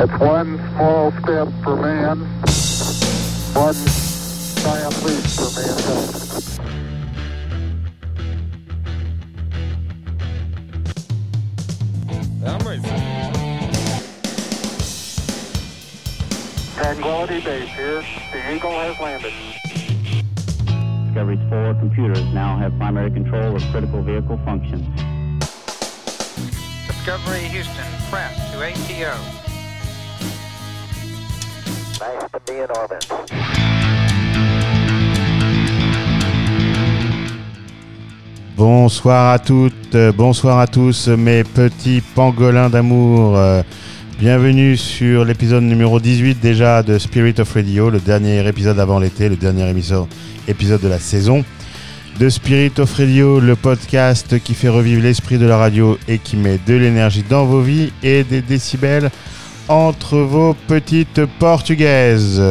That's one small step for man, one giant leap for mankind. I'm ready. Tranquility Base here. The Eagle has landed. Discovery's four computers now have primary control of critical vehicle functions. Discovery Houston, press to ATO. Bonsoir à toutes, euh, bonsoir à tous mes petits pangolins d'amour. Euh, Bienvenue sur l'épisode numéro 18 déjà de Spirit of Radio, le dernier épisode avant l'été, le dernier épisode, épisode de la saison. De Spirit of Radio, le podcast qui fait revivre l'esprit de la radio et qui met de l'énergie dans vos vies et des décibels entre vos petites portugaises.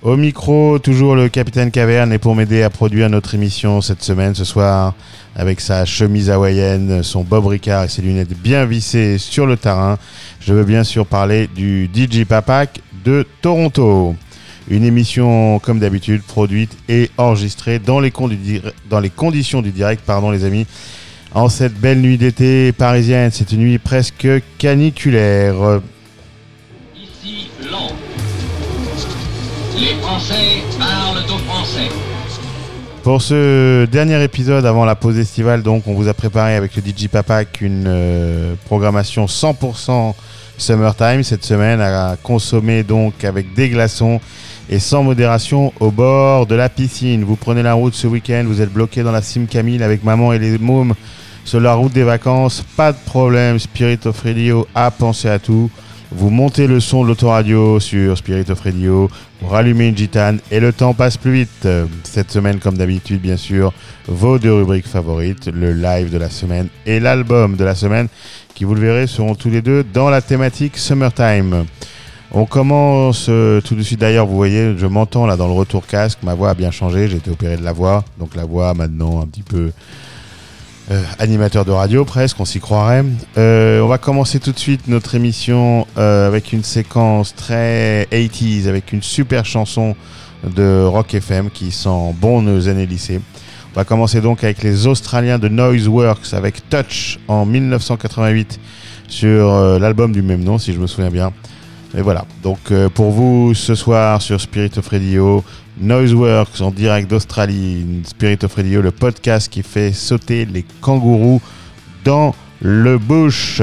Au micro, toujours le capitaine Caverne et pour m'aider à produire notre émission cette semaine, ce soir, avec sa chemise hawaïenne, son Bob Ricard et ses lunettes bien vissées sur le terrain, je veux bien sûr parler du DJ Papak de Toronto. Une émission, comme d'habitude, produite et enregistrée dans les, dans les conditions du direct, pardon les amis, en cette belle nuit d'été parisienne, cette nuit presque caniculaire. Ici Londres. Les Français parlent aux Français. Pour ce dernier épisode avant la pause estivale, donc, on vous a préparé avec le DJ Papak une euh, programmation 100% summertime cette semaine à consommer donc avec des glaçons et sans modération au bord de la piscine. Vous prenez la route ce week-end, vous êtes bloqué dans la Sim Camille avec maman et les mômes sur la route des vacances, pas de problème. Spirit of Radio a pensé à tout. Vous montez le son de l'autoradio sur Spirit of Radio, vous rallumez une gitane et le temps passe plus vite. Cette semaine, comme d'habitude, bien sûr, vos deux rubriques favorites, le live de la semaine et l'album de la semaine, qui, vous le verrez, seront tous les deux dans la thématique Summertime. On commence euh, tout de suite. D'ailleurs, vous voyez, je m'entends là dans le retour casque. Ma voix a bien changé. J'ai été opéré de la voix. Donc la voix maintenant un petit peu euh, animateur de radio presque, on s'y croirait. Euh, on va commencer tout de suite notre émission euh, avec une séquence très 80s, avec une super chanson de Rock FM qui sent bon nos années lycée. On va commencer donc avec les Australiens de Noiseworks avec Touch en 1988 sur l'album du même nom, si je me souviens bien. Et voilà, donc pour vous ce soir sur Spirit of Radio, Noiseworks en direct d'Australie, Spirit of Radio, le podcast qui fait sauter les kangourous dans le bush.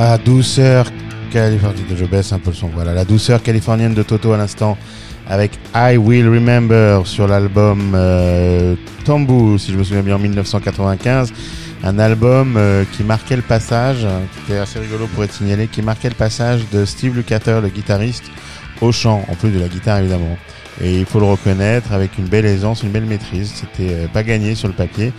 La douceur californienne, je baisse un peu le son, voilà, la douceur californienne de Toto à l'instant avec I Will Remember sur l'album euh, si je me souviens bien, en 1995. Un album euh, qui marquait le passage, hein, qui était assez rigolo pour être signalé, qui marquait le passage de Steve Lukather, le guitariste, au chant, en plus de la guitare évidemment. Et il faut le reconnaître avec une belle aisance, une belle maîtrise. C'était euh, pas gagné sur le papier.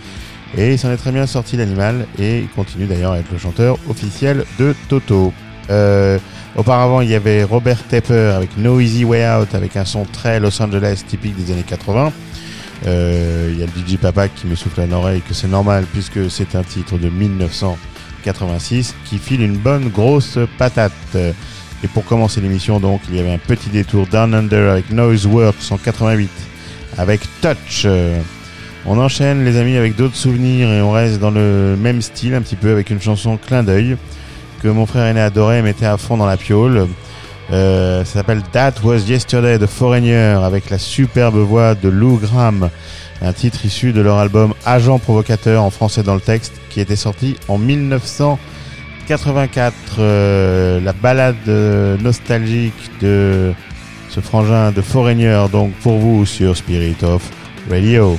Et il s'en est très bien sorti l'animal et il continue d'ailleurs à être le chanteur officiel de Toto. Euh, auparavant, il y avait Robert Tepper avec No Easy Way Out avec un son très Los Angeles typique des années 80. Euh, il y a le DJ Papa qui me souffle à l'oreille que c'est normal puisque c'est un titre de 1986 qui file une bonne grosse patate. Et pour commencer l'émission, donc, il y avait un petit détour Down Under avec Noise Works en 88 avec Touch. On enchaîne les amis avec d'autres souvenirs et on reste dans le même style un petit peu avec une chanson clin d'œil que mon frère aîné adorait et mettait à fond dans la piole. Euh, ça s'appelle That Was Yesterday de Foreigner avec la superbe voix de Lou Graham, un titre issu de leur album Agent Provocateur en français dans le texte qui était sorti en 1984. Euh, la balade euh, nostalgique de ce frangin de Foreigner donc pour vous sur Spirit of Radio.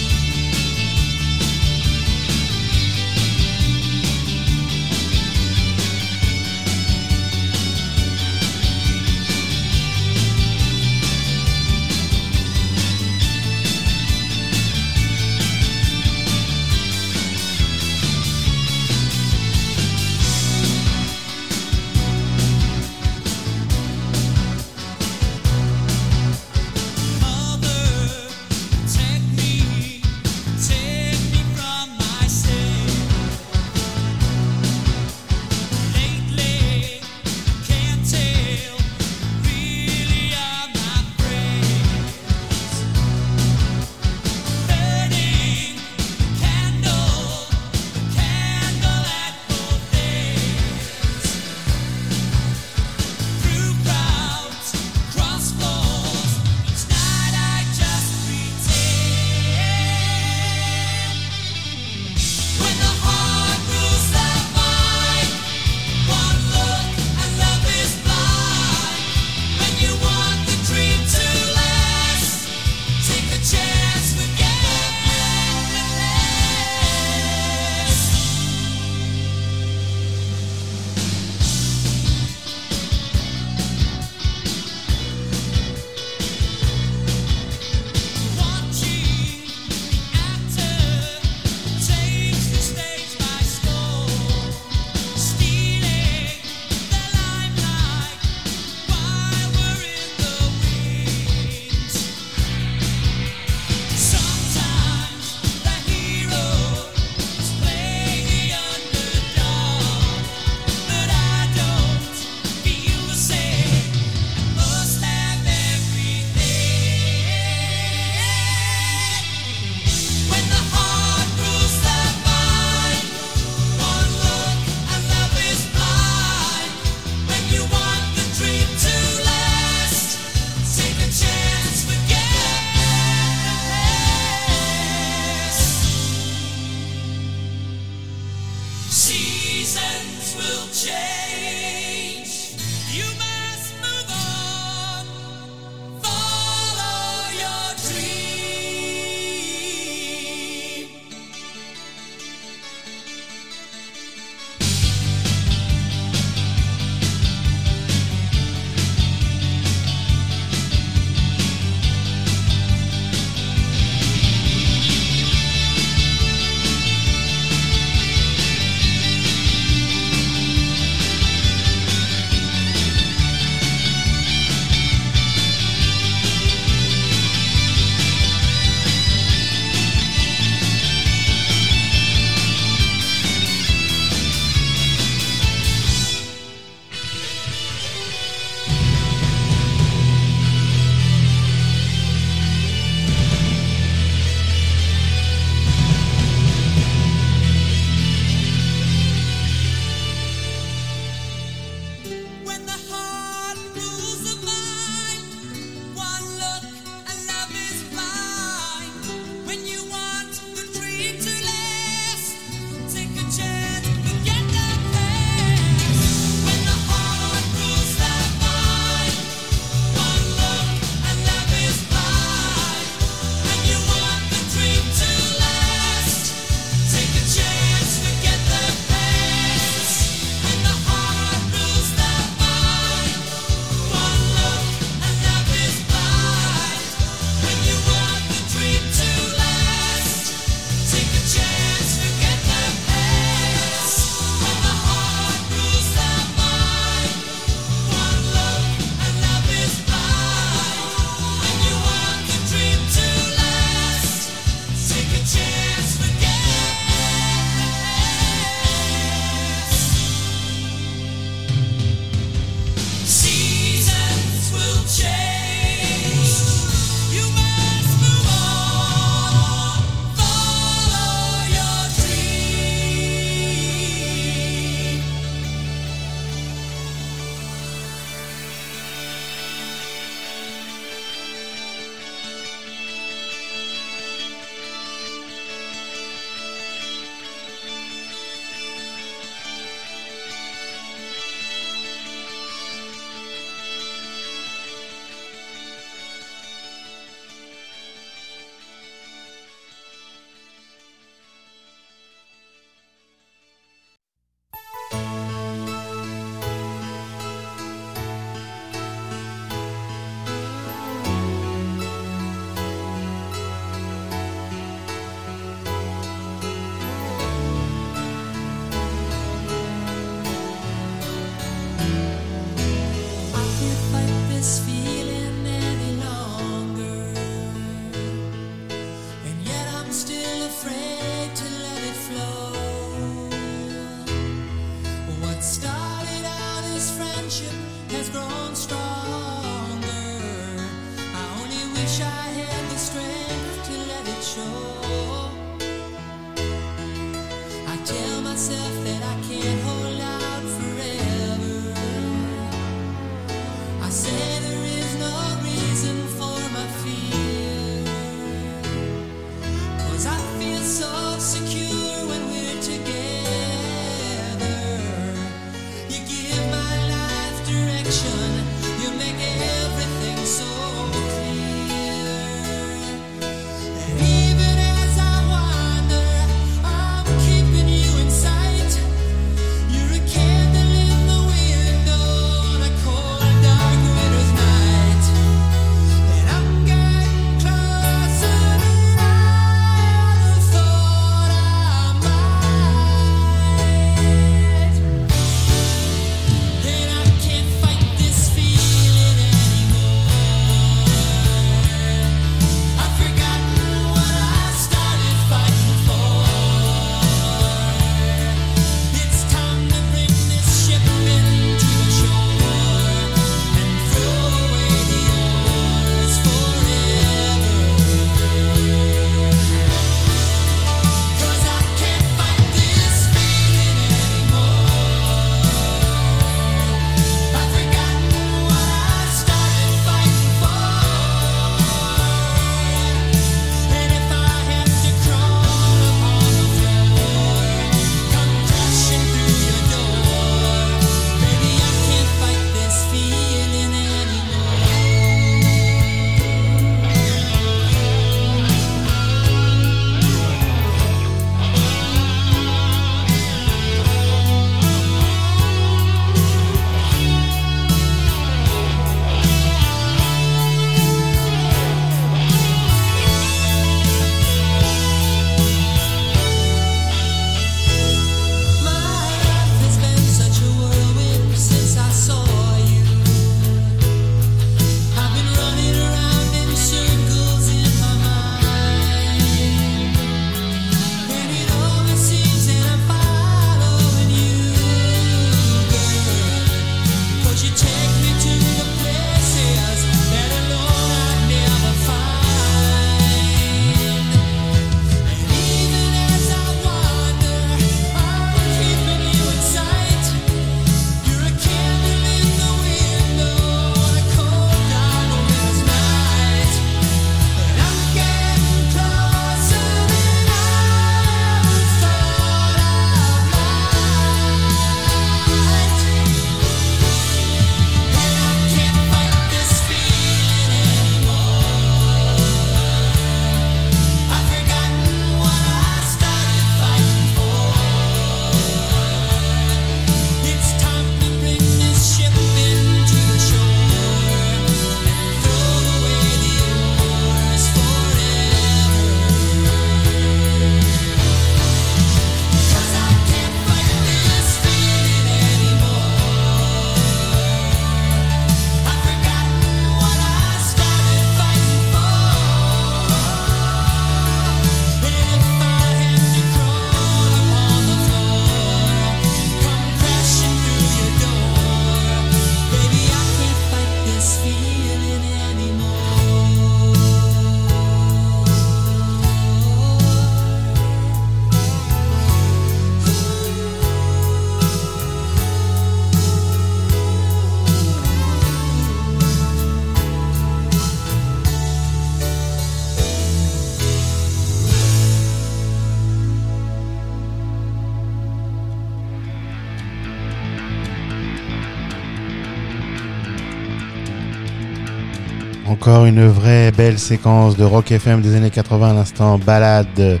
Encore une vraie belle séquence de rock FM des années 80 à l'instant, balade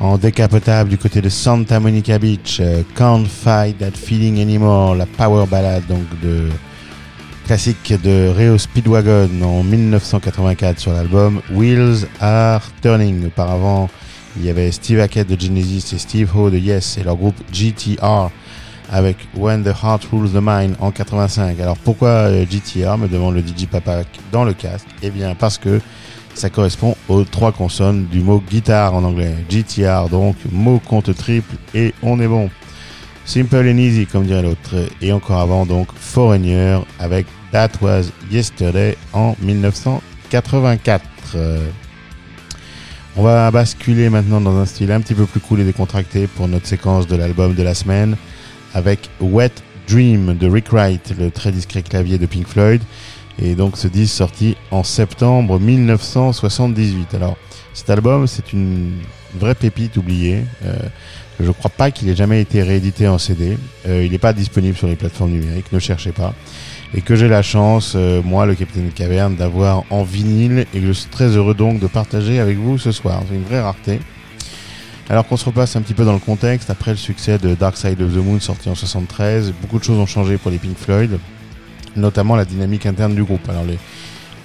en décapotable du côté de Santa Monica Beach, euh, Can't Fight That Feeling Anymore, la power ballade donc de classique de Reo Speedwagon en 1984 sur l'album Wheels Are Turning. Auparavant, il y avait Steve Hackett de Genesis et Steve Ho de Yes et leur groupe GTR avec When the Heart Rules the Mind en 85. Alors pourquoi euh, GTR me demande le DJ Papa dans le casque? Eh bien parce que ça correspond aux trois consonnes du mot guitare en anglais. GTR donc mot compte triple et on est bon. Simple and easy comme dirait l'autre. Et encore avant donc Foreigner avec That Was Yesterday en 1980. 84. Euh, on va basculer maintenant dans un style un petit peu plus cool et décontracté pour notre séquence de l'album de la semaine avec Wet Dream de Rick Wright, le très discret clavier de Pink Floyd. Et donc ce disque sorti en septembre 1978. Alors cet album c'est une vraie pépite oubliée. Euh, je crois pas qu'il ait jamais été réédité en CD. Euh, il n'est pas disponible sur les plateformes numériques, ne cherchez pas. Et que j'ai la chance, euh, moi, le Capitaine Caverne, d'avoir en vinyle et je suis très heureux donc de partager avec vous ce soir. C'est une vraie rareté. Alors qu'on se repasse un petit peu dans le contexte, après le succès de Dark Side of the Moon sorti en 73, beaucoup de choses ont changé pour les Pink Floyd, notamment la dynamique interne du groupe. Alors les,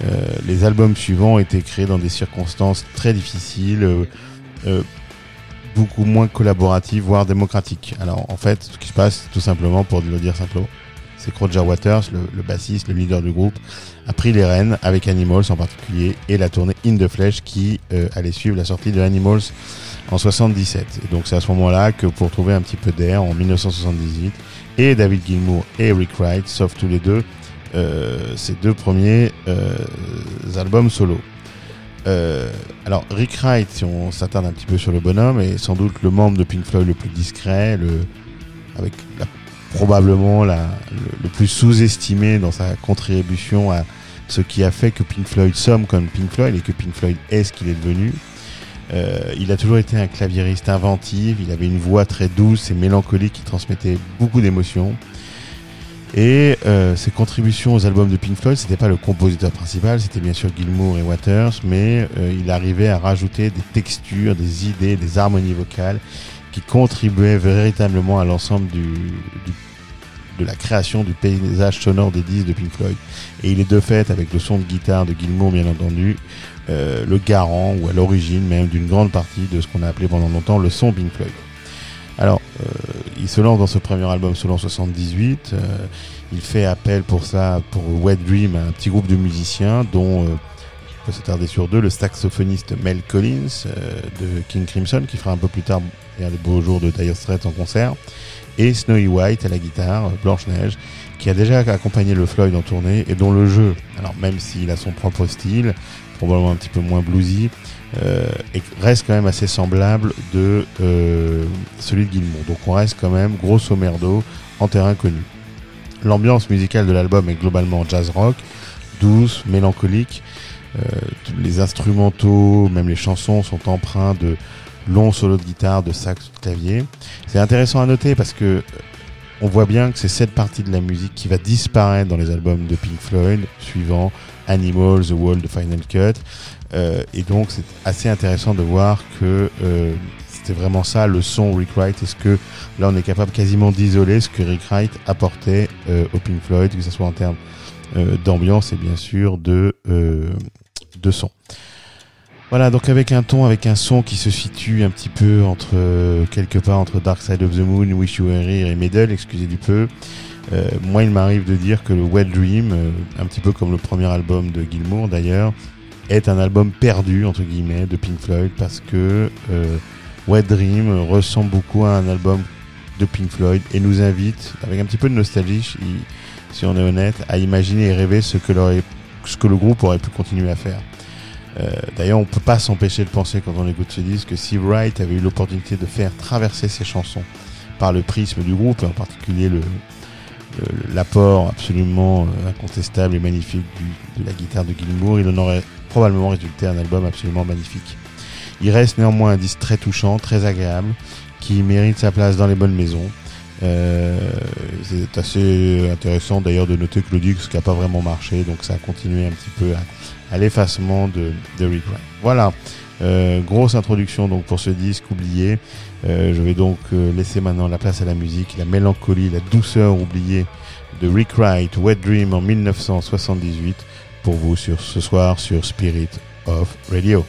euh, albums suivants ont été créés dans des circonstances très difficiles, euh, euh, beaucoup moins collaboratives, voire démocratiques. Alors en fait, ce qui se passe, tout simplement, pour le dire simplement, c'est que Roger Waters, le, le bassiste, le leader du groupe, a pris les rênes avec Animals en particulier et la tournée In the Flesh qui allait suivre la sortie de Animals en 77. Et donc c'est à ce moment-là que pour trouver un petit peu d'air en 1978, et David Gilmour et Rick Wright, sauf tous les deux, euh, ces deux premiers euh, albums solo. Euh, alors Rick Wright, si on s'attarde un petit peu sur le bonhomme, est sans doute le membre de Pink Floyd le plus discret, le, avec probablement le, le plus sous-estimé dans sa contribution à ce qui a fait que Pink Floyd somme comme Pink Floyd et que Pink Floyd est ce qu'il est devenu. Euh, il a toujours été un claviériste inventif, il avait une voix très douce et mélancolique qui transmettait beaucoup d'émotions. Et euh, ses contributions aux albums de Pink Floyd, c'était pas le compositeur principal, c'était bien sûr Gilmour et Waters, mais euh, il arrivait à rajouter des textures, des idées, des harmonies vocales qui contribuaient véritablement à l'ensemble de la création du paysage sonore des disques de Pink Floyd. Et il est de fait, avec le son de guitare de Gilmour bien entendu, euh, le garant ou à l'origine même d'une grande partie de ce qu'on a appelé pendant longtemps le son Pink Floyd. Alors, euh, il se lance dans ce premier album solo en 78. euh, il fait appel pour ça, pour Wet Dream, à un petit groupe de musiciens dont, euh, il faut s'attarder sur deux, le saxophoniste Mel Collins euh, de King Crimson, qui fera un peu plus tard des beaux jours de Dire Straits en concert, et Snowy White à la guitare, Blanche-Neige, qui a déjà accompagné le Floyd en tournée et dont le jeu, alors même s'il a son propre style, probablement un petit peu moins bluesy, euh, et reste quand même assez semblable de euh, celui de Gilmour. Donc on reste quand même grosso merdo en terrain connu. L'ambiance musicale de l'album est globalement jazz rock, douce, mélancolique. Euh, les instrumentaux, même les chansons sont empreints de longs solos de guitare, de sax, de clavier. C'est intéressant à noter parce que on voit bien que c'est cette partie de la musique qui va disparaître dans les albums de Pink Floyd suivant Animals, The Wall, The Final Cut. Euh, et donc c'est assez intéressant de voir que euh, c'était vraiment ça le son Rick Wright. Est-ce que là on est capable quasiment d'isoler ce que Rick Wright apportait euh, au Pink Floyd, que ce soit en termes euh, d'ambiance et bien sûr de, euh, de son. Voilà, donc avec un ton, avec un son qui se situe un petit peu entre, euh, quelque part entre Dark Side of the Moon, Wish You Were Here et Middle, excusez du peu. Euh, moi, il m'arrive de dire que le Wet Dream, euh, un petit peu comme le premier album de Gilmour d'ailleurs, est un album perdu, entre guillemets, de Pink Floyd, parce que euh, Wet Dream ressemble beaucoup à un album de Pink Floyd et nous invite, avec un petit peu de nostalgie, si- on est honnête, à imaginer et rêver ce que, ce que le groupe aurait pu continuer à faire. Euh, D'ailleurs, on peut pas s'empêcher de penser quand on écoute ce disque que si Wright avait eu l'opportunité de faire traverser ses chansons par le prisme du groupe, et en particulier le- l'apport absolument euh, incontestable et magnifique du- de la guitare de Gilmour, il en aurait probablement résulté un album absolument magnifique. Il reste néanmoins un disque très touchant, très agréable, qui mérite sa place dans les bonnes maisons. Euh, c'est assez intéressant d'ailleurs de noter que le disque n'a pas vraiment marché, donc ça a continué un petit peu à, à l'effacement de, de Rick. Voilà, Euh, grosse introduction donc pour ce disque oublié. Euh, je vais donc euh, laisser maintenant la place à la musique, la mélancolie, la douceur oubliée de Rick Wright, Wet Dream en 1978 pour vous sur ce soir sur Spirit of Radio.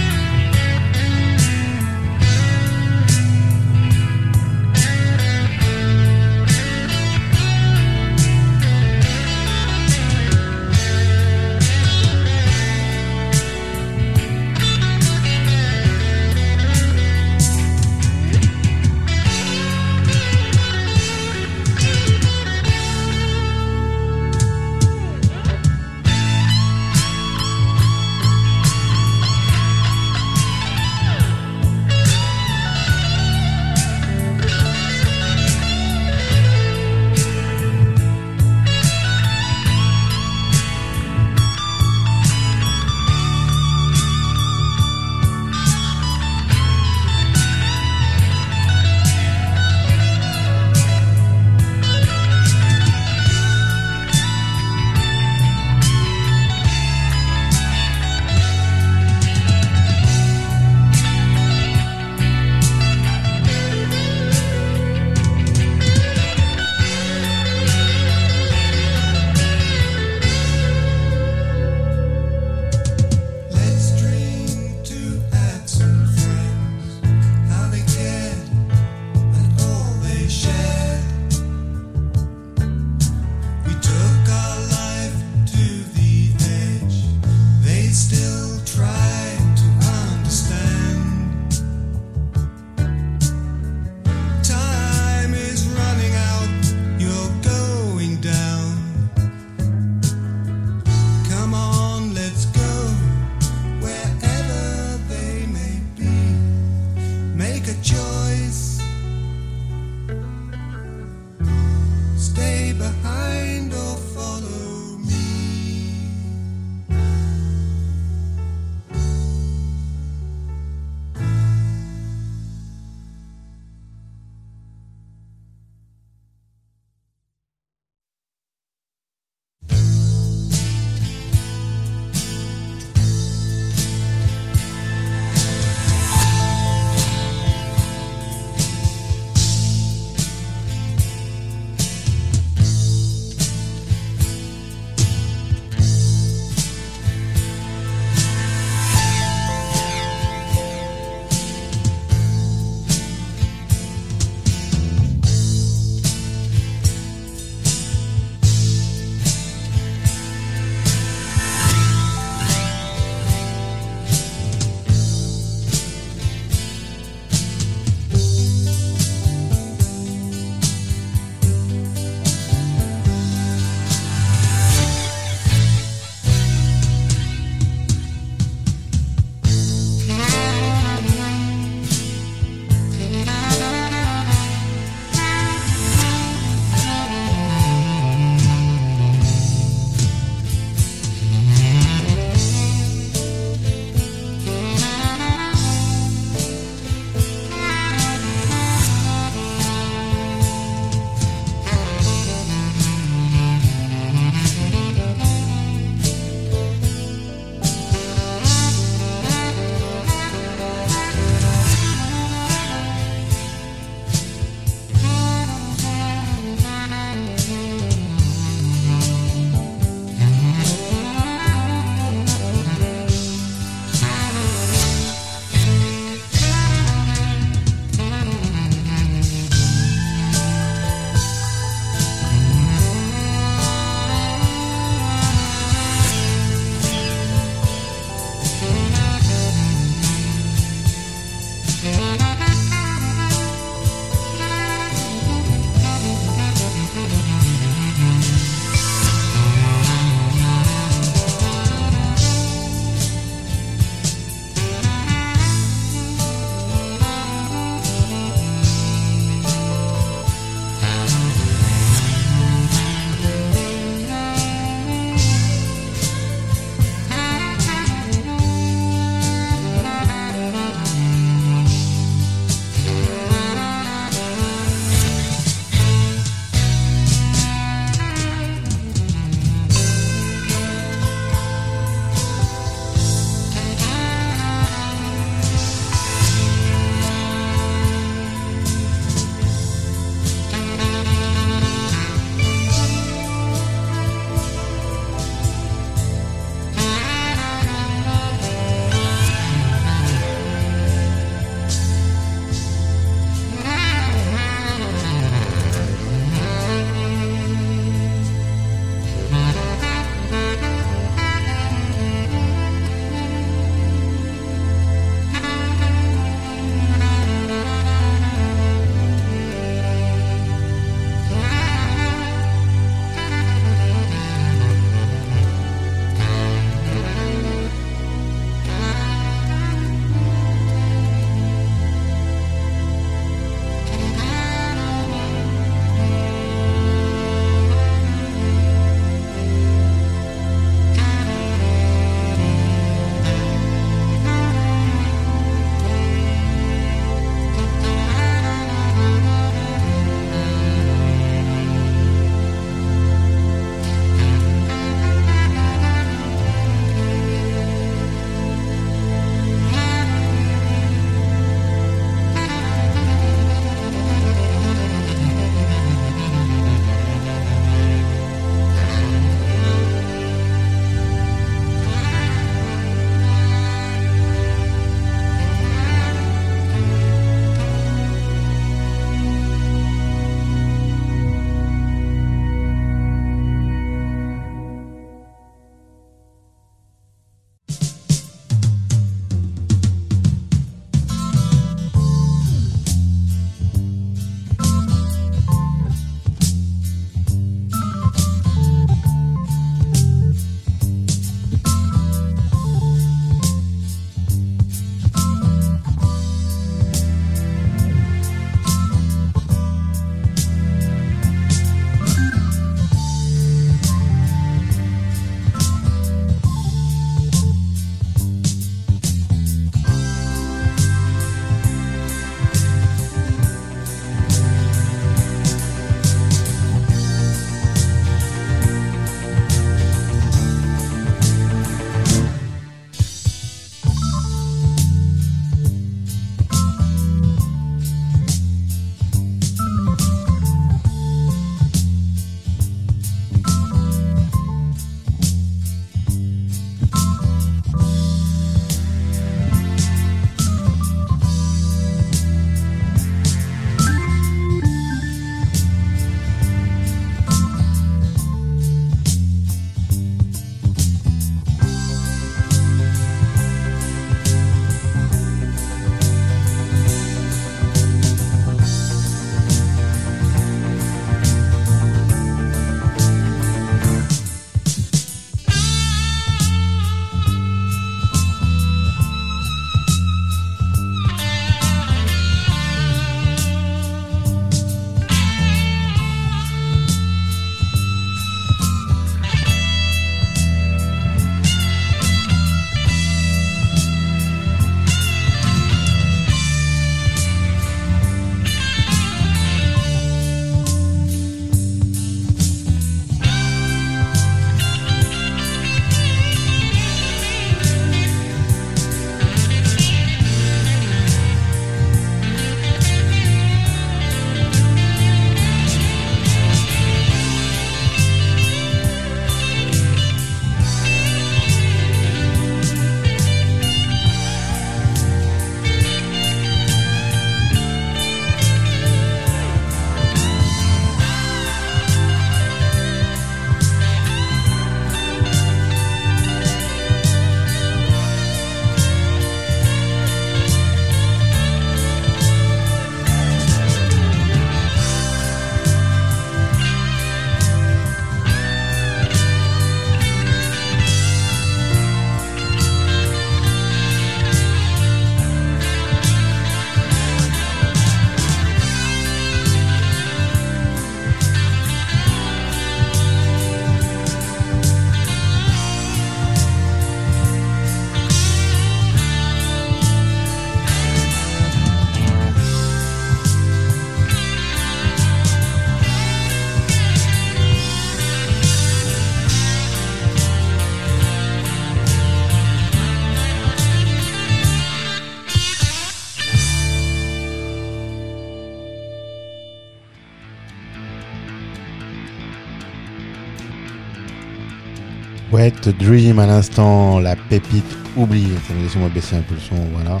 Wet Dream à l'instant, la pépite oubliée. Laissez-moi baisser un peu le son, voilà.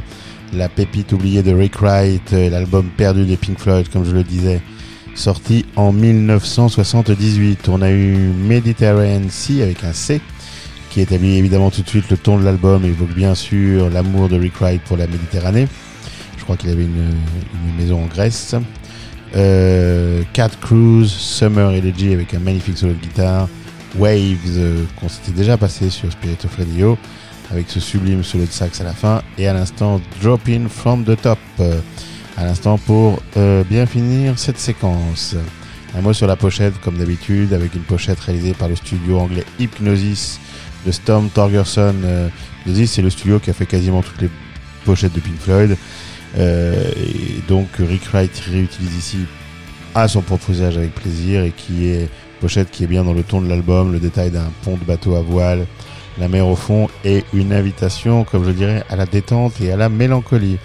La pépite oubliée de Rick Wright, euh, l'album perdu des Pink Floyd, comme je le disais, sorti en 1978. On a eu Mediterranean Sea avec un C, qui établit évidemment tout de suite le ton de l'album évoque bien sûr l'amour de Rick Wright pour la Méditerranée. Je crois qu'il avait une, une maison en Grèce. Euh, Cat Cruise, Summer Elegy avec un magnifique solo de guitare. Waves, euh, qu'on s'était déjà passé sur Spirit of Radio, avec ce sublime solo de sax à la fin. Et à l'instant, Drop In From The Top, euh, à l'instant pour euh, bien finir cette séquence. Un mot sur la pochette, comme d'habitude, avec une pochette réalisée par le studio anglais Hypnosis de Storm Torgerson. Euh, Hypnosis, c'est le studio qui a fait quasiment toutes les pochettes de Pink Floyd. Euh, et donc Rick Wright réutilise ici à son propre usage avec plaisir et qui est pochette qui est bien dans le ton de l'album, le détail d'un pont de bateau à voile, la mer au fond et une invitation, comme je dirais, à la détente et à la mélancolie.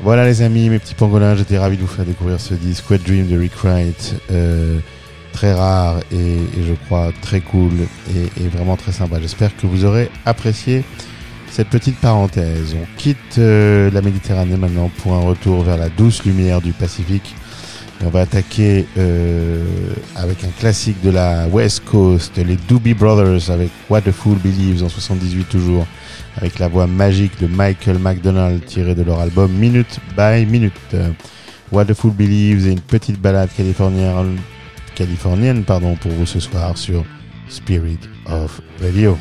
Voilà les amis, mes petits pangolins, j'étais ravi de vous faire découvrir ce disque Wet Dream de Rick euh, très rare et, je crois très cool et, et vraiment très sympa. J'espère que vous aurez apprécié cette petite parenthèse. On quitte euh, la Méditerranée maintenant pour un retour vers la douce lumière du Pacifique. On va attaquer euh, avec un classique de la West Coast, les Doobie Brothers avec What the Fool Believes en 78 toujours, avec la voix magique de Michael McDonald tirée de leur album Minute by Minute. What the Fool Believes et une petite balade californienne, californienne pardon, pour vous ce soir sur Spirit of Radio.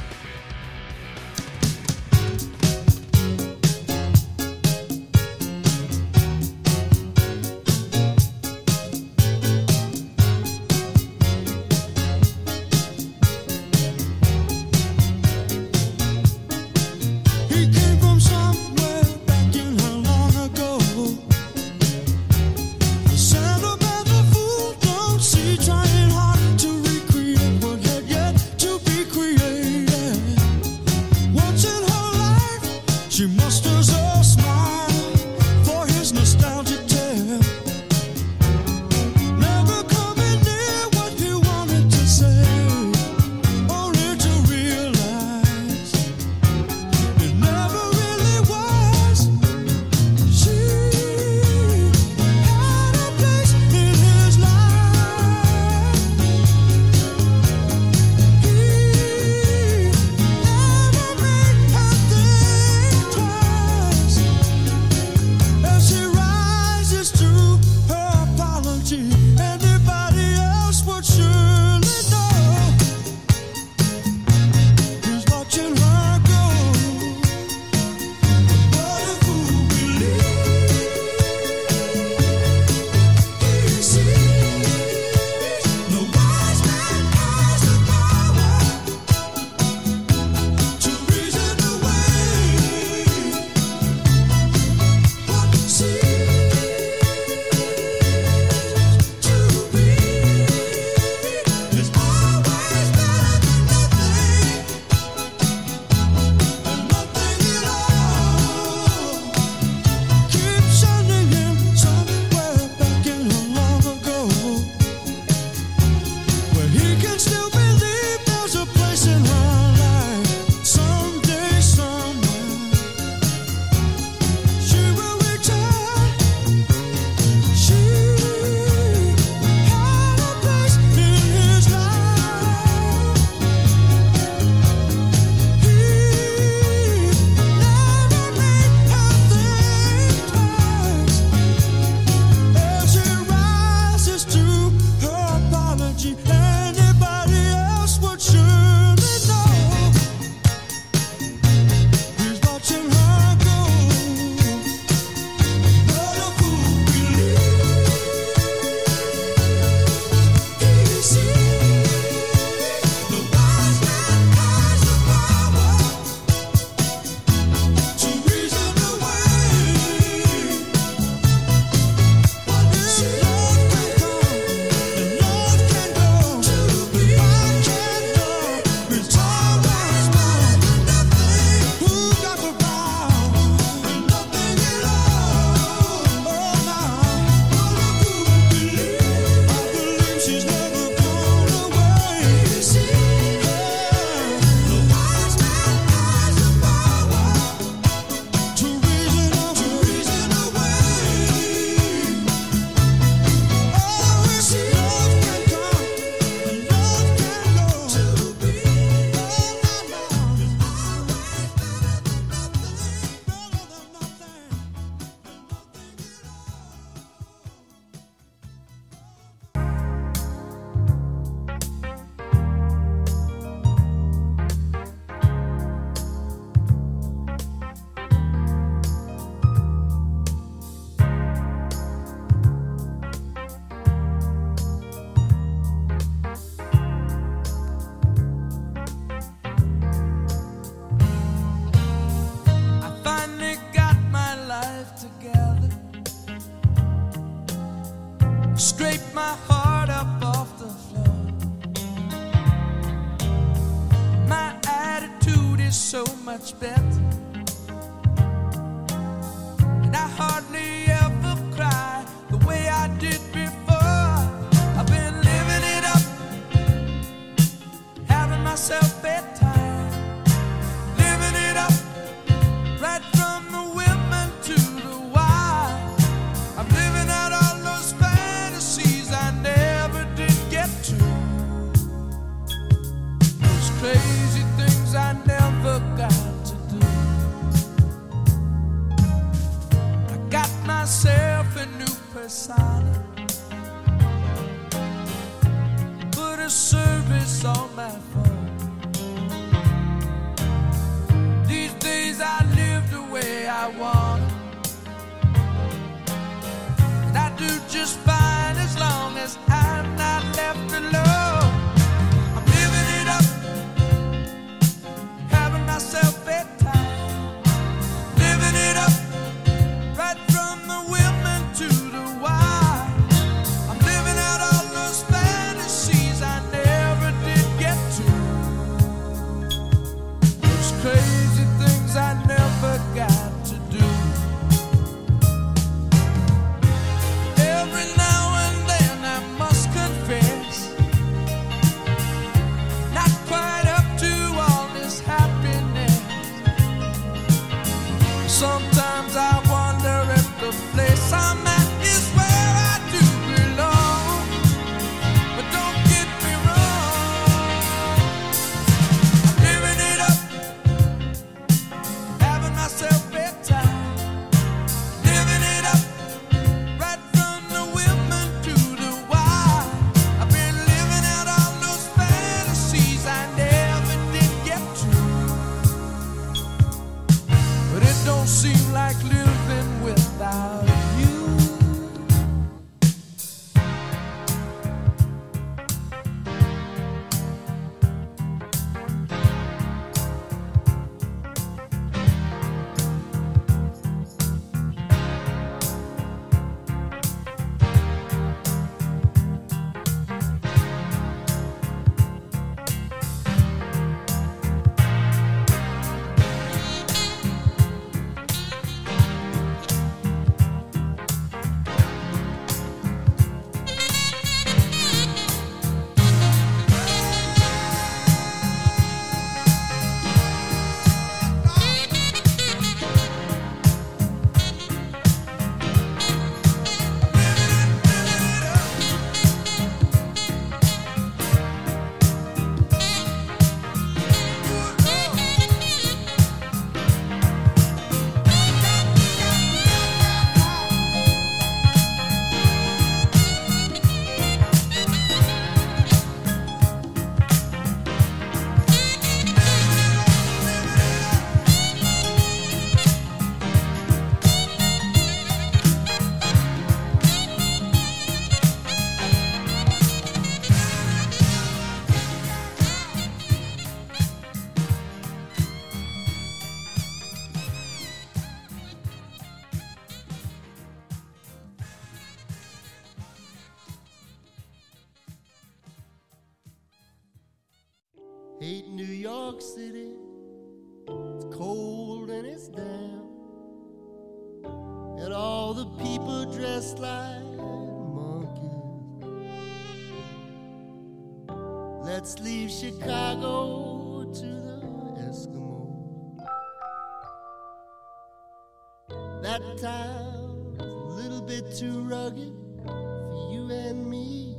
Let's leave Chicago to the Eskimo. That town's a little bit too rugged for you and me.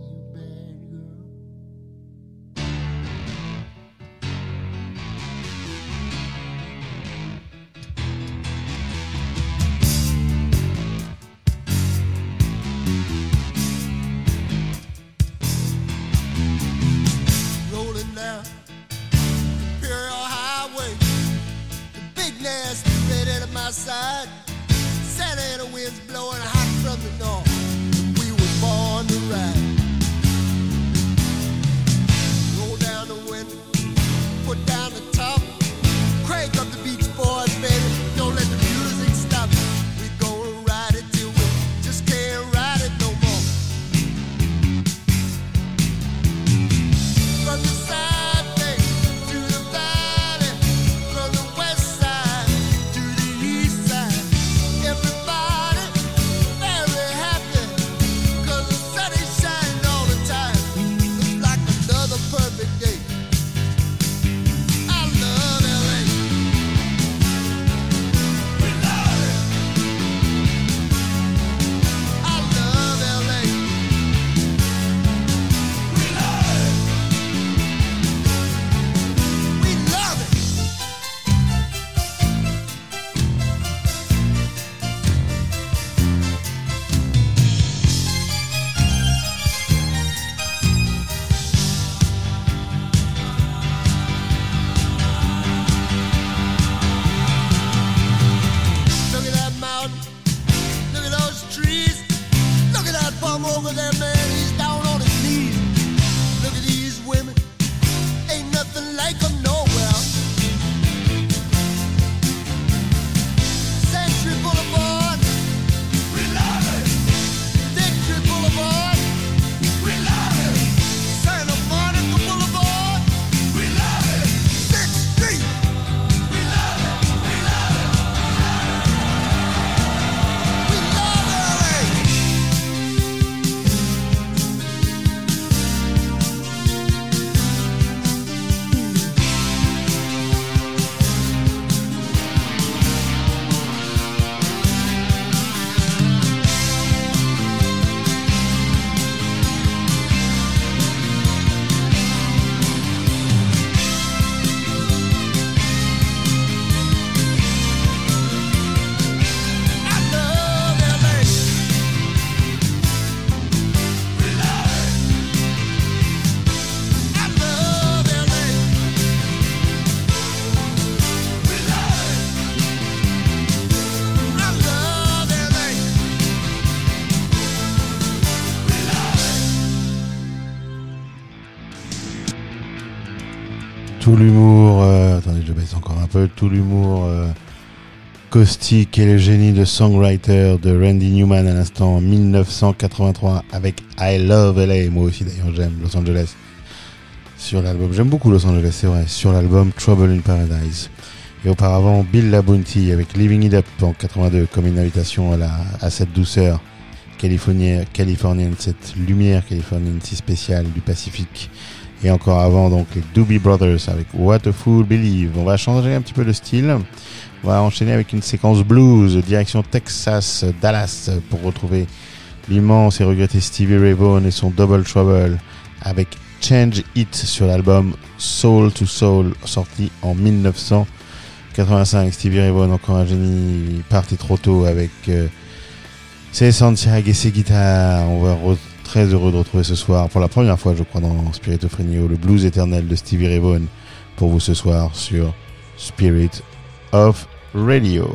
Tout l'humour euh, caustique et le génie de songwriter de Randy Newman à l'instant en 1983 avec I Love LA. Moi aussi d'ailleurs j'aime Los Angeles sur l'album. J'aime beaucoup Los Angeles, c'est vrai, sur l'album Trouble in Paradise. Et auparavant Bill Labonte avec Living It Up en 82 comme une invitation à, la, à cette douceur californienne, californienne, cette lumière californienne si spéciale du Pacifique. Et encore avant, donc, les Doobie Brothers avec What a Fool Believe. On va changer un petit peu de style. On va enchaîner avec une séquence blues, direction Texas, Dallas, pour retrouver l'immense et regretté Stevie Ray Vaughan et son Double Trouble avec Change It sur l'album Soul to Soul, sorti en 1985. Stevie Ray Vaughan, encore un génie, parti trop tôt avec euh, Santiago et ses guitares. On va très heureux de retrouver ce soir, pour la première fois, je crois, dans Spiritophrenia, le blues éternel de Stevie Ray Vaughan pour vous ce soir sur Spirit of Radio.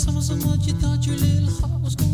Someone so much you thought your little heart was going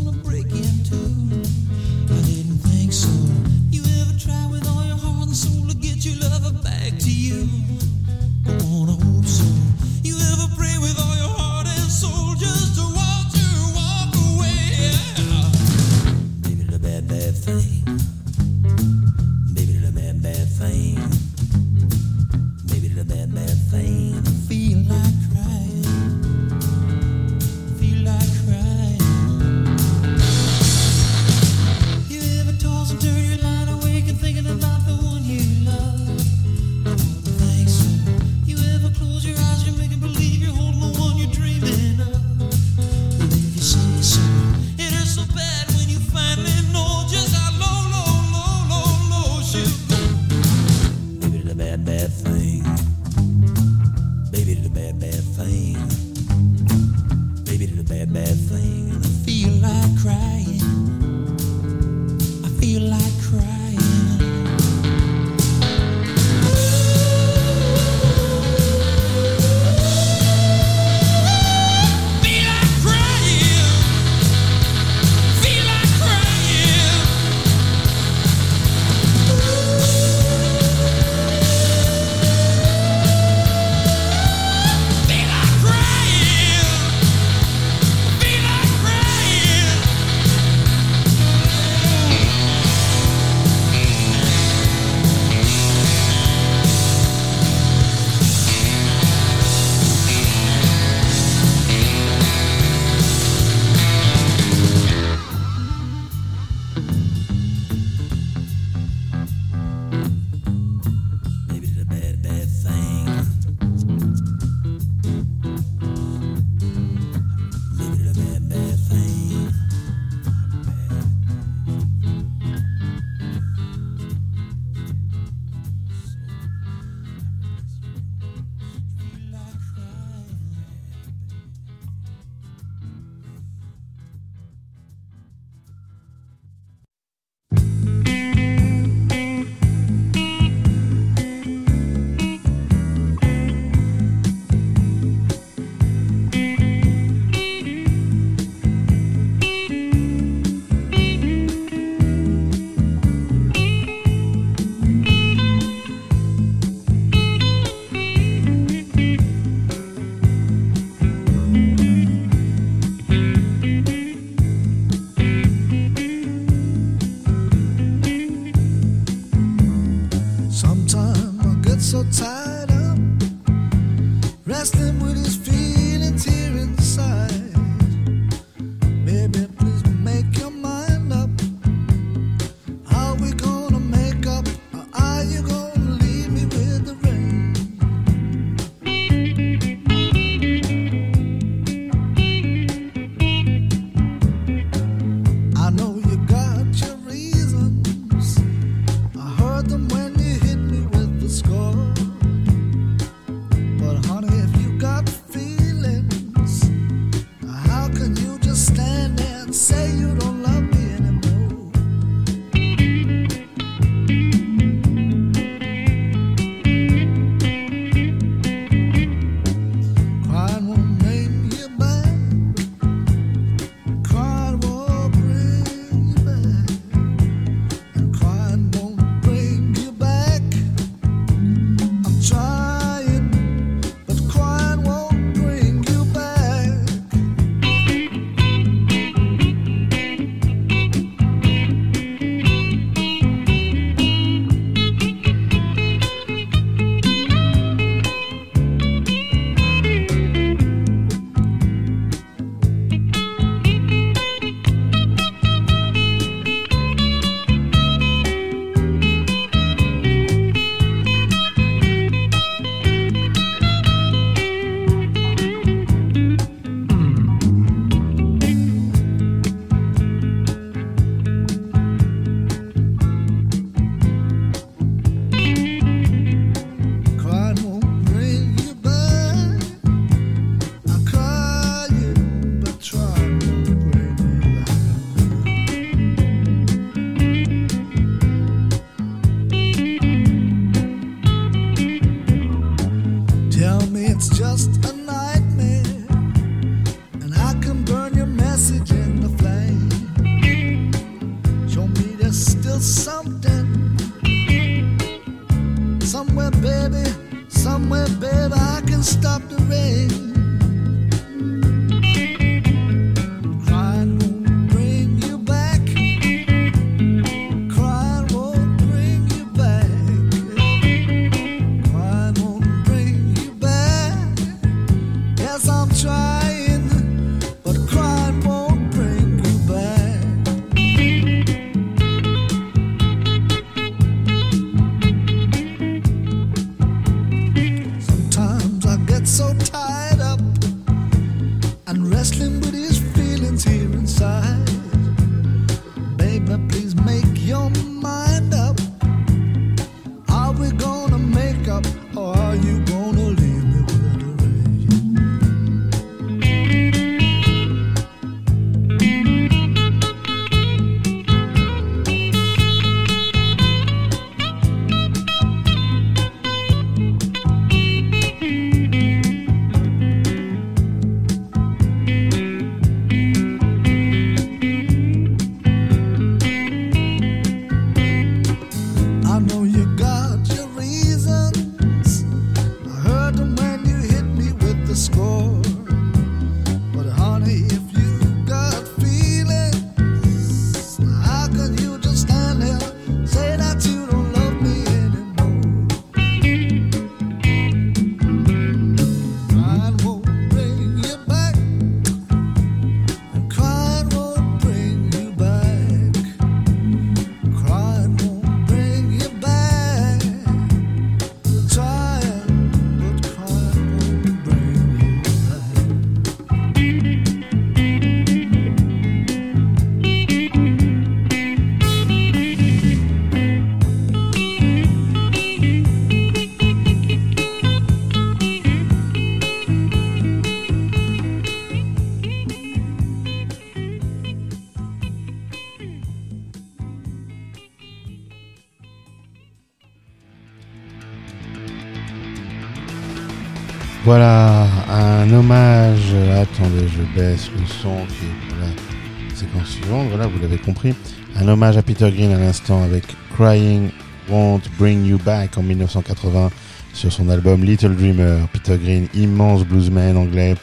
le son qui la séquence suivante. Voilà, vous l'avez compris. Un hommage à Peter Green à l'instant avec Crying Won't Bring You Back en 1980 sur son album Little Dreamer. Peter Green, immense bluesman anglais,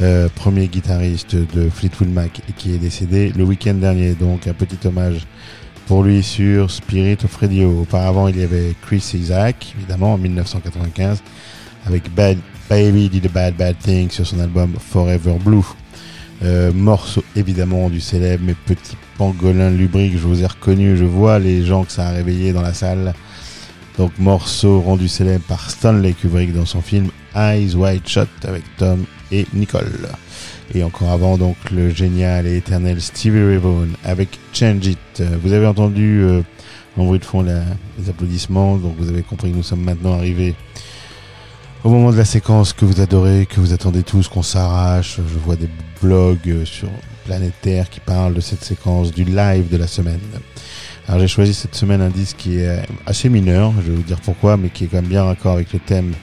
euh, premier guitariste de Fleetwood Mac et qui est décédé le week-end dernier. Donc un petit hommage pour lui sur Spirit of Radio. Auparavant, il y avait Chris Isaac, évidemment, en 1995, avec Bad Baby Did a Bad Bad Thing sur son album Forever Blue. Euh, morceau évidemment du célèbre mais petit pangolin lubrique, je vous ai reconnu, je vois les gens que ça a réveillé dans la salle. Donc morceau rendu célèbre par Stanley Kubrick dans son film Eyes Wide Shut avec Tom et Nicole. Et encore avant donc le génial et éternel Stevie Ray avec Change It. Vous avez entendu euh, en bruit de fond les applaudissements, donc vous avez compris que nous sommes maintenant arrivés au moment de la séquence que vous adorez, que vous attendez tous, qu'on s'arrache. Je vois des blogs euh, sur Planète Terre qui parlent de cette séquence du live de la semaine. Alors j'ai choisi cette semaine un disque qui est assez mineur, je vais vous dire pourquoi, mais qui est quand même bien raccord avec le thème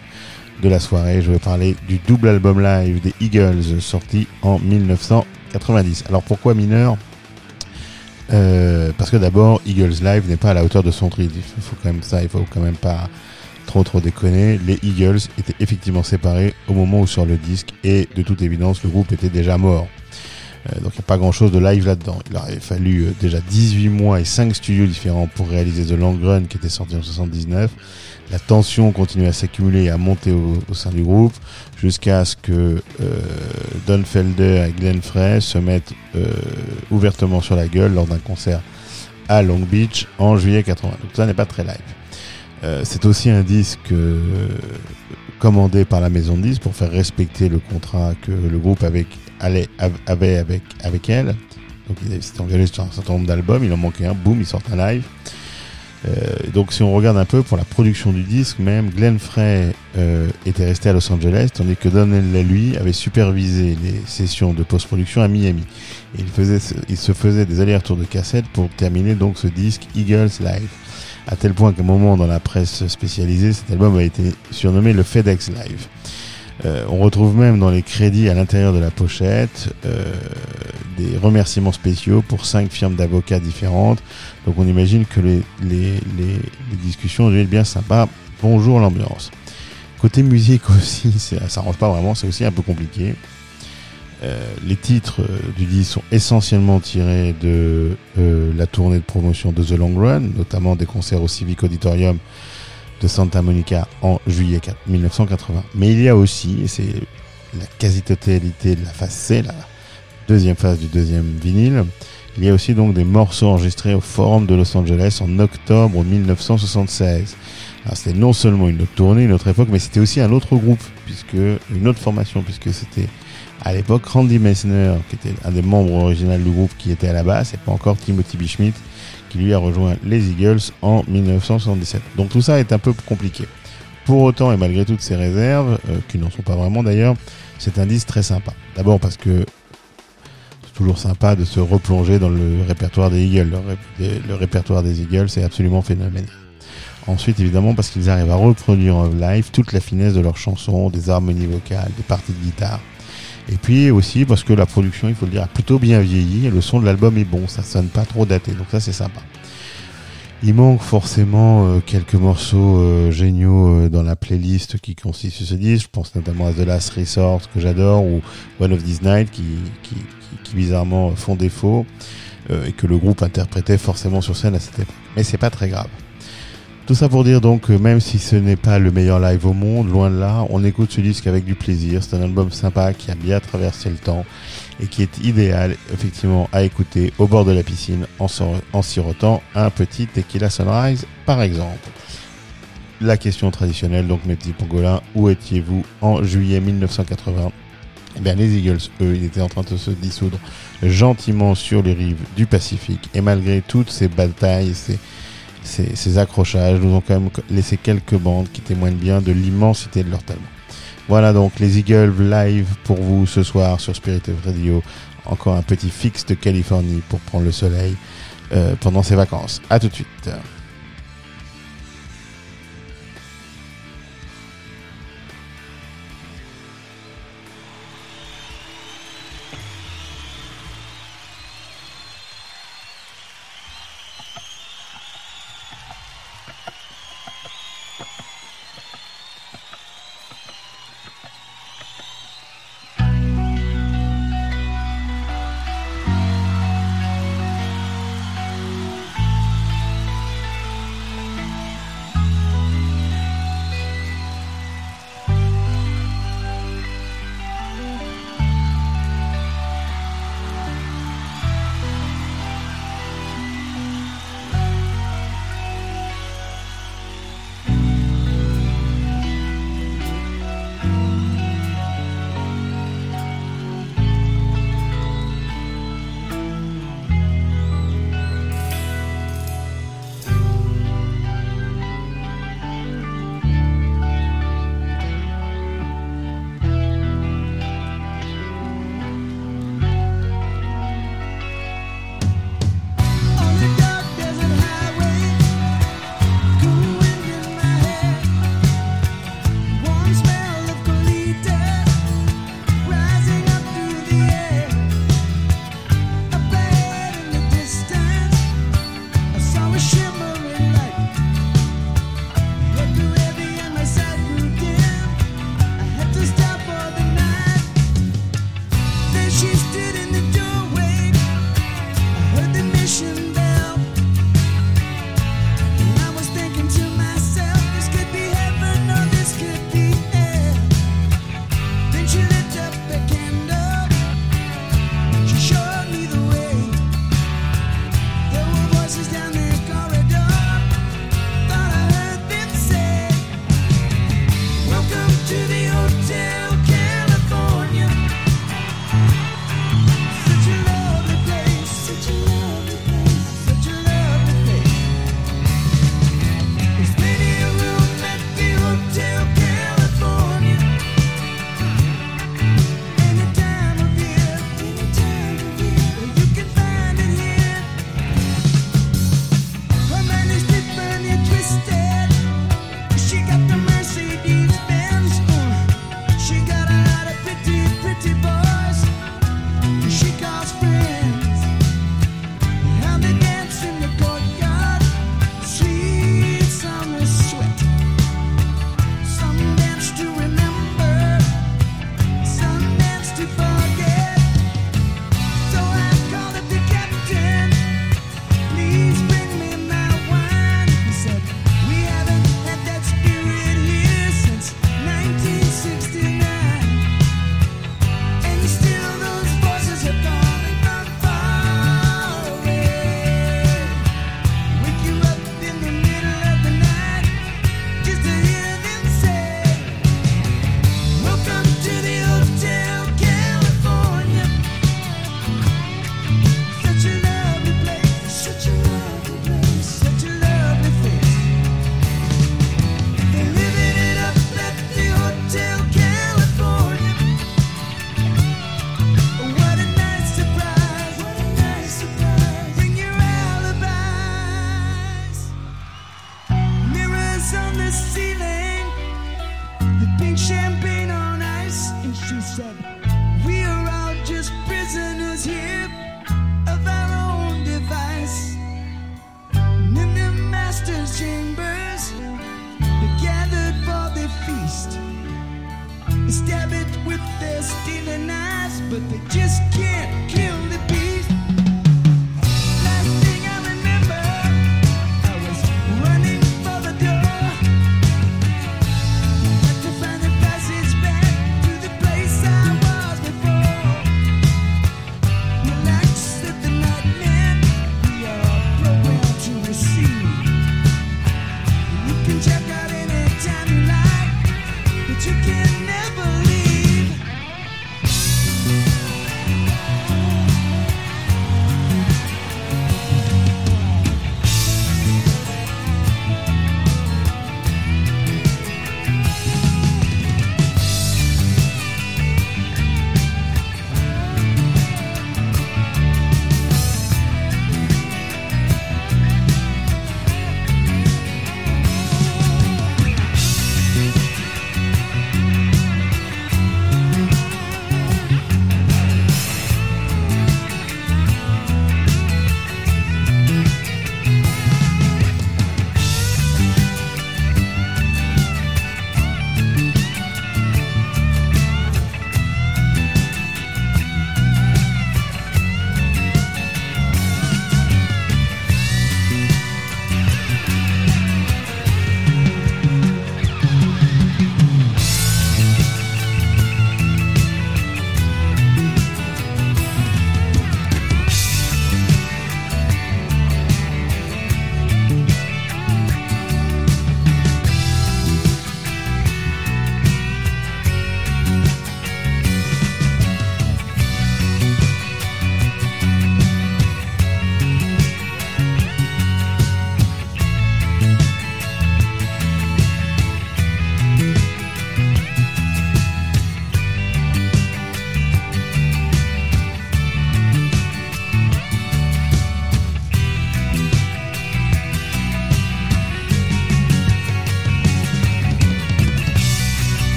de la soirée. Je vais parler du double album live des Eagles sorti en 1990. Alors pourquoi mineur? Euh, Parce que d'abord, Eagles Live n'est pas à la hauteur de son titre. Il faut quand même ça, il faut quand même pas trop trop déconner. Les Eagles étaient effectivement séparés au moment où sur le disque et de toute évidence le groupe était déjà mort. Euh, donc il n'y a pas grand chose de live là-dedans. Il aurait fallu euh, déjà 18 mois et 5 studios différents pour réaliser The Long Run qui était sorti en 79. La tension continuait à s'accumuler et à monter au, au sein du groupe jusqu'à ce que euh, Don Felder et Glenn Frey se mettent euh, ouvertement sur la gueule lors d'un concert à Long Beach en juillet 80. Donc ça n'est pas très live. Euh, c'est aussi un disque euh, commandé par la maison de disques pour faire respecter le contrat que le groupe avait avec, avec elle. Donc il s'était engagé sur un certain nombre d'albums, il en manquait un, boum, il sort un live. Euh, donc si on regarde un peu pour la production du disque, même Glenn Frey était resté à Los Angeles, tandis que Donnelly, lui, avait supervisé les sessions de post-production à Miami. Il, faisait, il se faisait des allers-retours de cassettes pour terminer donc ce disque Eagles Live. À tel point qu'à un moment dans la presse spécialisée, cet album a été surnommé le FedEx Live. Euh, on retrouve même dans les crédits à l'intérieur de la pochette euh, des remerciements spéciaux pour cinq firmes d'avocats différentes. Donc on imagine que les, discussions ont dû être bien sympas. Bonjour l'ambiance. Côté musique aussi, ça arrange pas vraiment, c'est aussi un peu compliqué. Euh, les titres euh, du disque sont essentiellement tirés de euh, la tournée de promotion de The Long Run, notamment des concerts au Civic Auditorium de Santa Monica en juillet 4- 1980. Mais il y a aussi, et c'est la quasi-totalité de la phase C, la deuxième phase du deuxième vinyle, il y a aussi donc des morceaux enregistrés au Forum de Los Angeles en octobre 1976. Alors c'était non seulement une autre tournée, une autre époque, mais c'était aussi un autre groupe, puisque une autre formation, puisque c'était à l'époque Randy Meissner, qui était un des membres originaux du groupe, qui était à la base, et pas encore Timothy B. Schmidt, qui lui a rejoint les Eagles en 1977. Donc tout ça est un peu compliqué. Pour autant, et malgré toutes ces réserves, euh, qui n'en sont pas vraiment d'ailleurs, c'est un disque très sympa. D'abord parce que c'est toujours sympa de se replonger dans le répertoire des Eagles. Le, le répertoire des Eagles est absolument phénoménal. Ensuite, évidemment, parce qu'ils arrivent à reproduire en live toute la finesse de leurs chansons, des harmonies vocales, des parties de guitare. Et puis aussi parce que la production, il faut le dire, a plutôt bien vieilli et le son de l'album est bon, ça sonne pas trop daté, donc ça c'est sympa. Il manque forcément euh, quelques morceaux euh, géniaux euh, dans la playlist qui constitue ce disque. Je pense notamment à The Last Resort que j'adore ou One of These Nights qui, qui, qui, bizarrement font défaut et que le groupe interprétait forcément sur scène à cette époque. Mais c'est pas très grave. Tout ça pour dire donc que même si ce n'est pas le meilleur live au monde, loin de là, on écoute ce disque avec du plaisir. C'est un album sympa qui a bien traversé le temps et qui est idéal effectivement à écouter au bord de la piscine en, en sirotant un petit tequila sunrise par exemple. La question traditionnelle donc mes petits pangolins, où étiez-vous en juillet 1980 eh bien, les Eagles, eux, ils étaient en train de se dissoudre gentiment sur les rives du Pacifique. Et malgré toutes ces batailles, ces, ces, ces accrochages, nous ont quand même laissé quelques bandes qui témoignent bien de l'immensité de leur talent. Voilà donc les Eagles live pour vous ce soir sur Spirit of Radio. Encore un petit fixe de Californie pour prendre le soleil euh, pendant ces vacances. À tout de suite.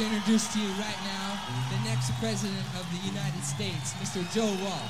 To introduce to you right now the next President of the United States, Mr. Joe Walsh.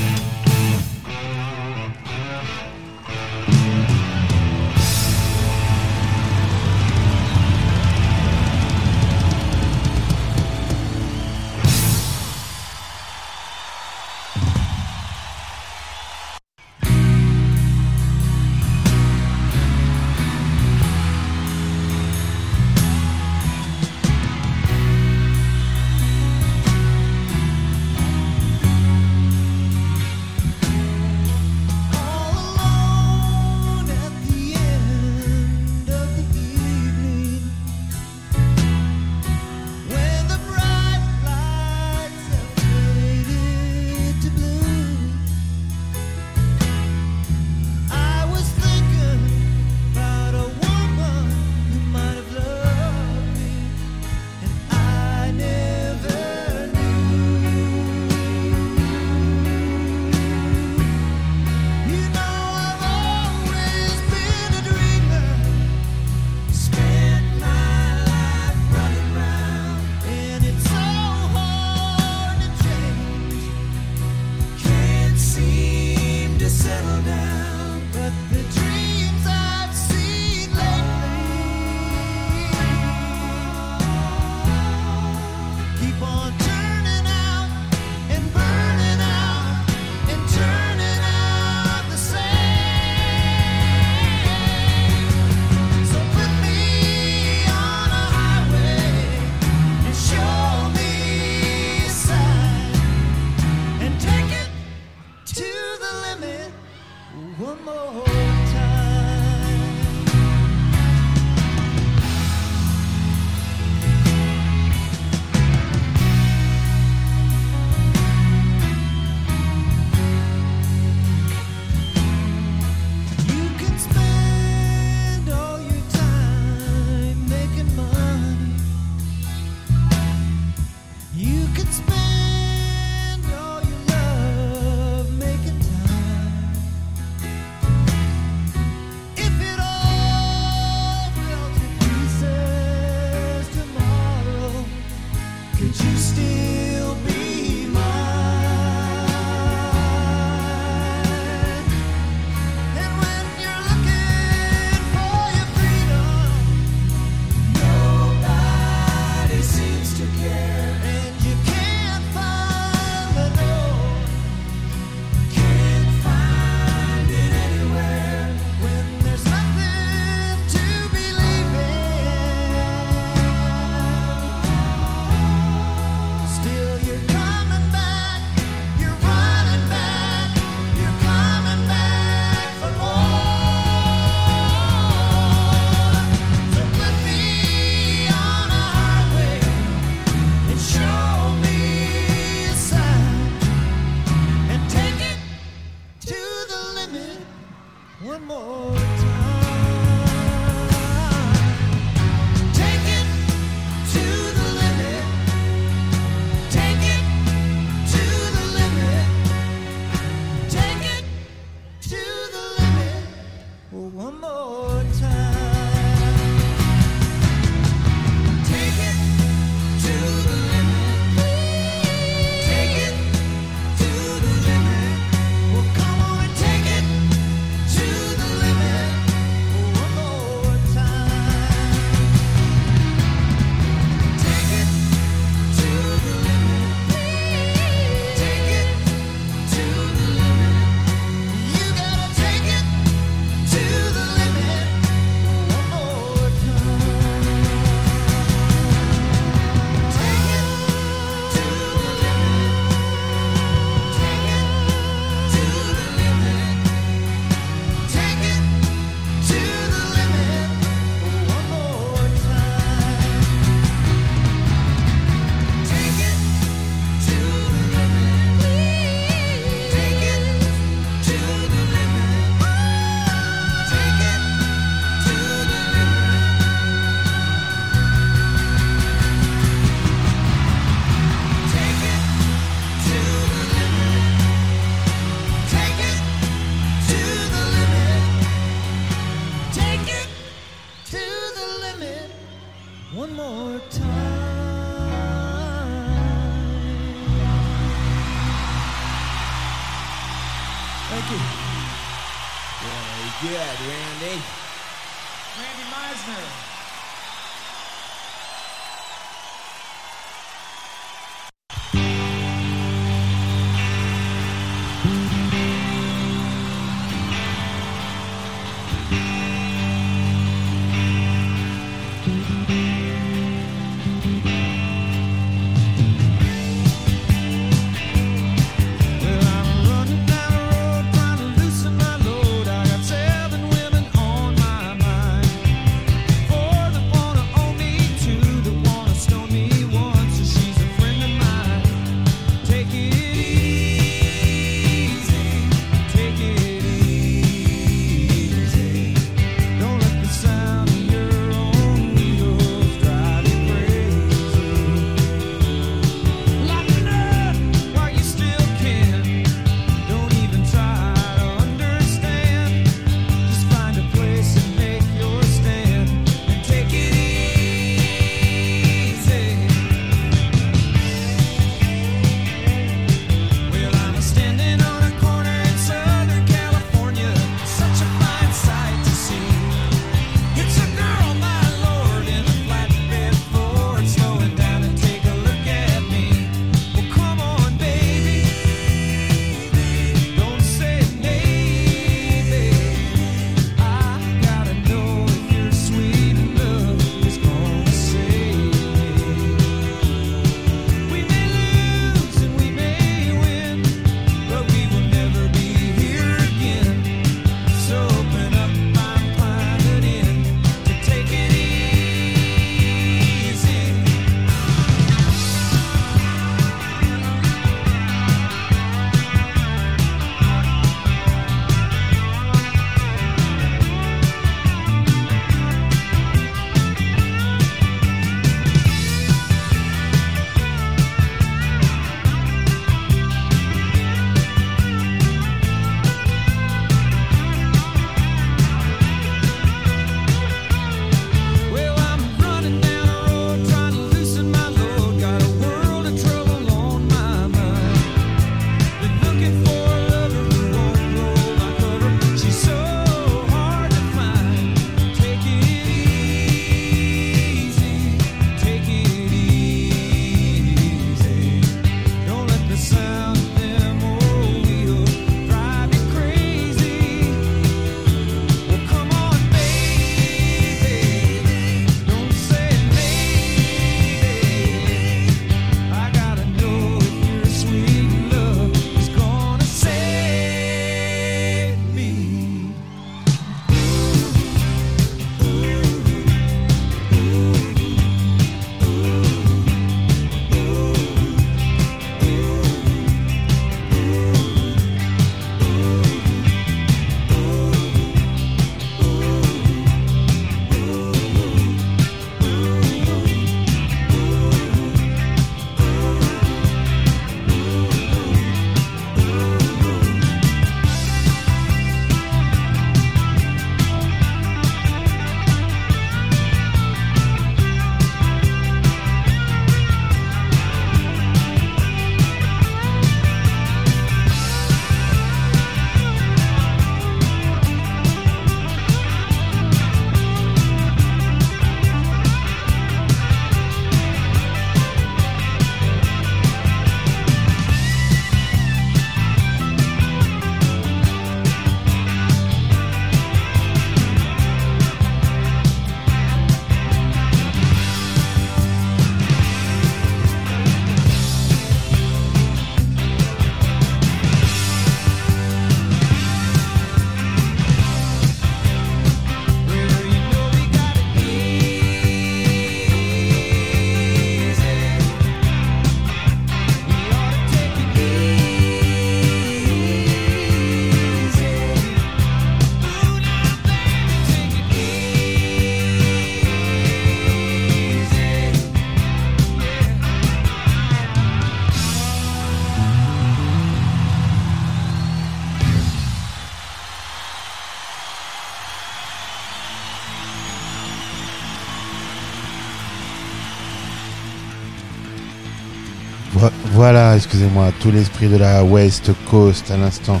Voilà, excusez-moi, tout l'esprit de la West Coast à l'instant.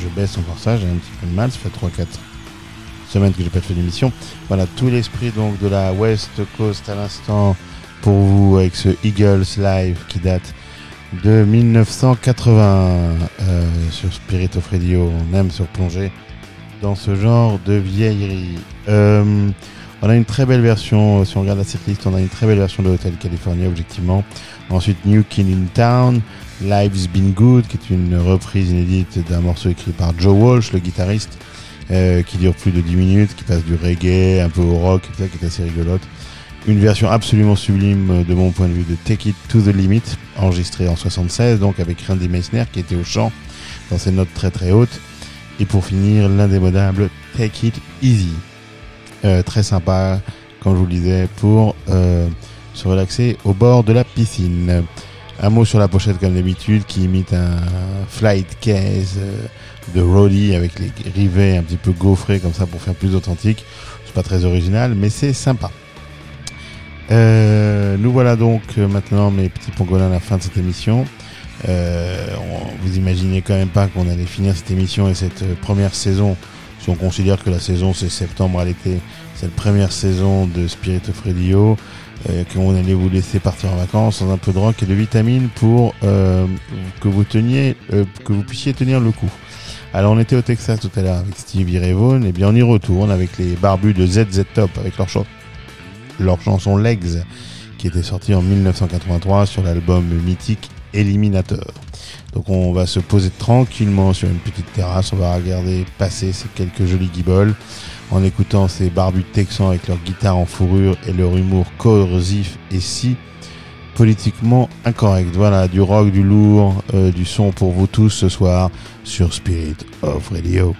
Je baisse encore ça, j'ai un petit peu de mal, ça fait 3-4 semaines que j'ai pas fait d'émission. Voilà, tout l'esprit donc de la West Coast à l'instant pour vous avec ce Eagles Live qui date de 1980 euh, sur Spirit of Radio. On aime se replonger dans ce genre de vieillerie. Euh, on a une très belle version, euh, si on regarde la setlist, on a une très belle version de Hotel California, objectivement. Ensuite, New Kid in Town, Life's Been Good, qui est une reprise inédite d'un morceau écrit par Joe Walsh, le guitariste, euh, qui dure plus de 10 minutes, qui passe du reggae, un peu au rock, et ça, qui est assez rigolote. Une version absolument sublime, euh, de mon point de vue, de Take It to the Limit, enregistrée en 76, donc avec Randy Meissner, qui était au chant, dans ses notes très très hautes. Et pour finir, l'indémodable Take It Easy. Euh, très sympa, comme je vous le disais, pour se relaxer au bord de la piscine. Un mot sur la pochette comme d'habitude qui imite un flight case euh, de Roddy avec les rivets un petit peu gaufrés comme ça pour faire plus authentique. C'est pas très original, mais c'est sympa. Euh, nous voilà donc euh, maintenant mes petits pangolins à la fin de cette émission. On- vous imaginez quand même pas qu'on allait finir cette émission et cette première saison. Si on considère que la saison c'est septembre à l'été, cette première saison de Spirit of Radio, euh, qu'on allait vous laisser partir en vacances sans un peu de rock et de vitamines pour euh, que vous teniez, euh, que vous puissiez tenir le coup. Alors on était au Texas tout à l'heure avec Ray Vaughan, et bien on y retourne avec les barbus de ZZ Top avec leur, chan- leur chanson Legs qui était sortie en 1983 sur l'album mythique Eliminator. Donc on va se poser tranquillement sur une petite terrasse, on va regarder passer ces quelques jolis guibolles en écoutant ces barbus texans avec leur guitare en fourrure et leur humour corrosif et si politiquement incorrect. Voilà, du rock, du lourd, euh, du son pour vous tous ce soir sur Spirit of Radio.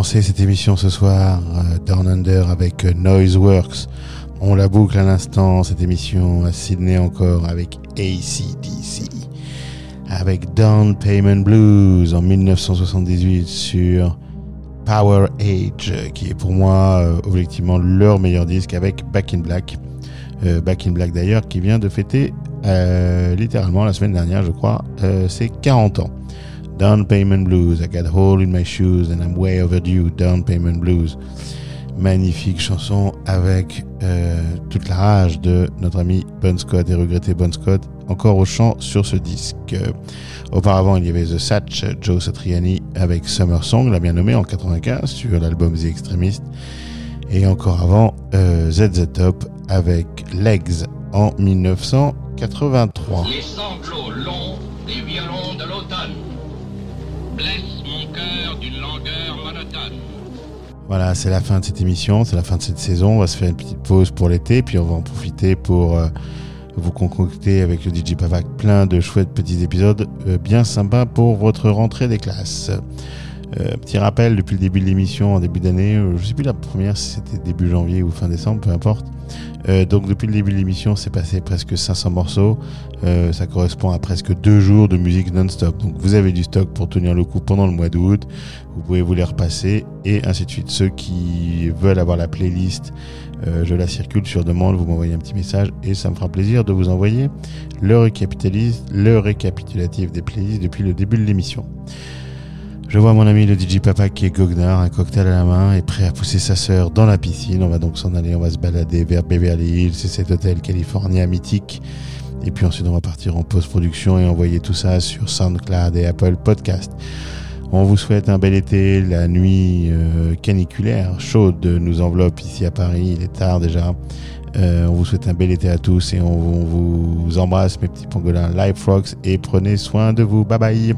Commencé cette émission ce soir, euh, Down Under, avec euh, Noiseworks. On la boucle à l'instant, cette émission à Sydney encore, avec ACDC. Avec Down Payment Blues en 1978 sur Power Age, qui est pour moi euh, objectivement leur meilleur disque avec Back in Black. Back in Black d'ailleurs, qui vient de fêter littéralement la semaine dernière, je crois, ses 40 ans. Down Payment Blues, I got a hole in my shoes and I'm way overdue. Down Payment Blues. Magnifique chanson avec euh, toute la rage de notre ami Bon Scott et regretté Bon Scott, encore au chant sur ce disque. Euh, auparavant, il y avait The Satch, Joe Satriani avec Summer Song, l'a bien nommé en 95 sur l'album The Extremist. Et encore avant, euh, ZZ Top avec Legs en 1983. Les sanglots longs Voilà, c'est la fin de cette émission, c'est la fin de cette saison. On va se faire une petite pause pour l'été, puis on va en profiter pour euh, vous concocter avec le DJ Pavac plein de chouettes petits épisodes euh, bien sympas pour votre rentrée des classes. Euh, petit rappel, depuis le début de l'émission, en début d'année, euh, je sais plus la première si c'était début janvier ou fin décembre, peu importe. Euh, donc depuis le début de l'émission, c'est passé presque 500 morceaux. Euh, ça correspond à presque deux jours de musique non-stop. Donc vous avez du stock pour tenir le coup pendant le mois d'août. Vous pouvez vous les repasser et ainsi de suite. Ceux qui veulent avoir la playlist, je la circule sur demande. Vous m'envoyez un petit message et ça me fera plaisir de vous envoyer le le récapitulatif des playlists depuis le début de l'émission. Je vois mon ami le DJ Papa qui est goguenard, un cocktail à la main et prêt à pousser sa sœur dans la piscine. On va donc s'en aller, on va se balader vers Beverly Hills, c'est cet hôtel californien mythique. Et puis ensuite on va partir en post-production et envoyer tout ça sur SoundCloud et Apple Podcast. On vous souhaite un bel été, la nuit euh, caniculaire, chaude nous enveloppe ici à Paris, il est tard déjà. Euh, on vous souhaite un bel été à tous et on, vous embrasse mes petits pangolins Live Frogs et prenez soin de vous. Bye bye